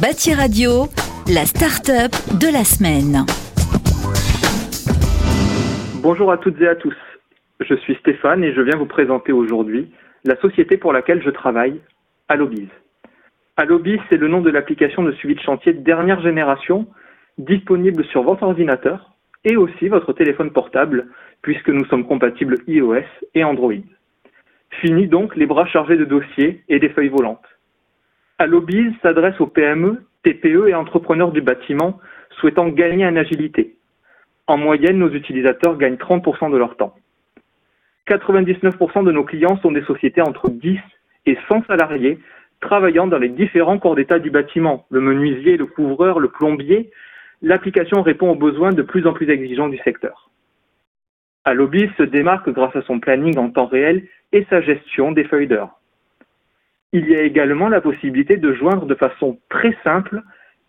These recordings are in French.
Bâti Radio, la start-up de la semaine. Bonjour à toutes et à tous. Je suis Stéphane et je viens vous présenter aujourd'hui la société pour laquelle je travaille, Allobiz. Allobiz, c'est le nom de l'application de suivi de chantier de dernière génération disponible sur votre ordinateur et aussi votre téléphone portable puisque nous sommes compatibles iOS et Android. Fini donc les bras chargés de dossiers et des feuilles volantes. Allobiz s'adresse aux PME, TPE et entrepreneurs du bâtiment souhaitant gagner en agilité. En moyenne, nos utilisateurs gagnent 30% de leur temps. 99% de nos clients sont des sociétés entre 10 et 100 salariés travaillant dans les différents corps d'état du bâtiment, le menuisier, le couvreur, le plombier. L'application répond aux besoins de plus en plus exigeants du secteur. Allobiz se démarque grâce à son planning en temps réel et sa gestion des feuilles d'heure. Il y a également la possibilité de joindre de façon très simple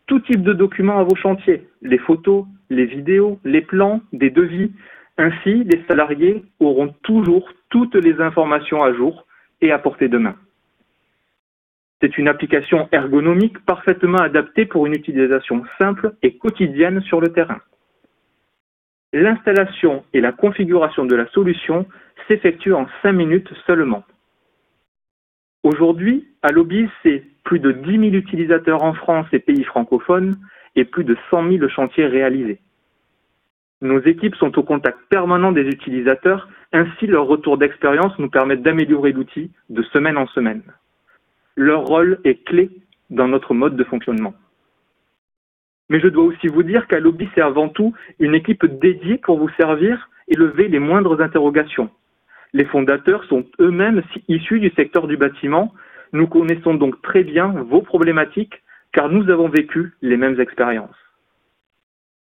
tout type de documents à vos chantiers, les photos, les vidéos, les plans, des devis. Ainsi, les salariés auront toujours toutes les informations à jour et à portée de main. C'est une application ergonomique parfaitement adaptée pour une utilisation simple et quotidienne sur le terrain. L'installation et la configuration de la solution s'effectuent en 5 minutes seulement. Aujourd'hui, Allobiz, c'est plus de 10 000 utilisateurs en France et pays francophones et plus de 100 000 chantiers réalisés. Nos équipes sont au contact permanent des utilisateurs, ainsi leur retour d'expérience nous permet d'améliorer l'outil de semaine en semaine. Leur rôle est clé dans notre mode de fonctionnement. Mais je dois aussi vous dire qu'Allobiz c'est avant tout une équipe dédiée pour vous servir et lever les moindres interrogations. Les fondateurs sont eux-mêmes issus du secteur du bâtiment. Nous connaissons donc très bien vos problématiques car nous avons vécu les mêmes expériences.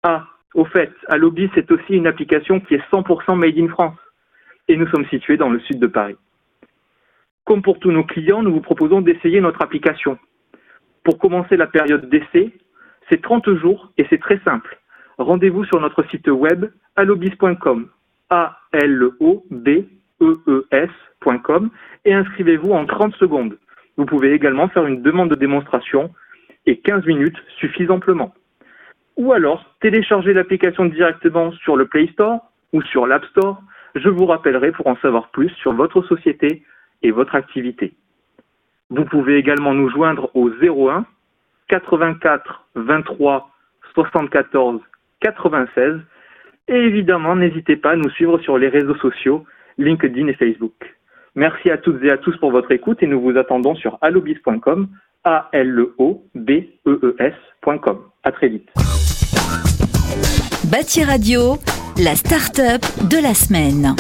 Ah, au fait, Allobi, c'est aussi une application qui est 100% made in France et nous sommes situés dans le sud de Paris. Comme pour tous nos clients, nous vous proposons d'essayer notre application. Pour commencer la période d'essai, c'est 30 jours et c'est très simple. Rendez-vous sur notre site web allobis.com. A-L-O-B ees.com et inscrivez-vous en 30 secondes. Vous pouvez également faire une demande de démonstration et 15 minutes suffisent amplement. Ou alors, téléchargez l'application directement sur le Play Store ou sur l'App Store. Je vous rappellerai pour en savoir plus sur votre société et votre activité. Vous pouvez également nous joindre au 01 84 23 74 96 et évidemment n'hésitez pas à nous suivre sur les réseaux sociaux LinkedIn et Facebook. Merci à toutes et à tous pour votre écoute et nous vous attendons sur allobis.com, a l o b e e s.com. À très vite. Bâti Radio, la start-up de la semaine.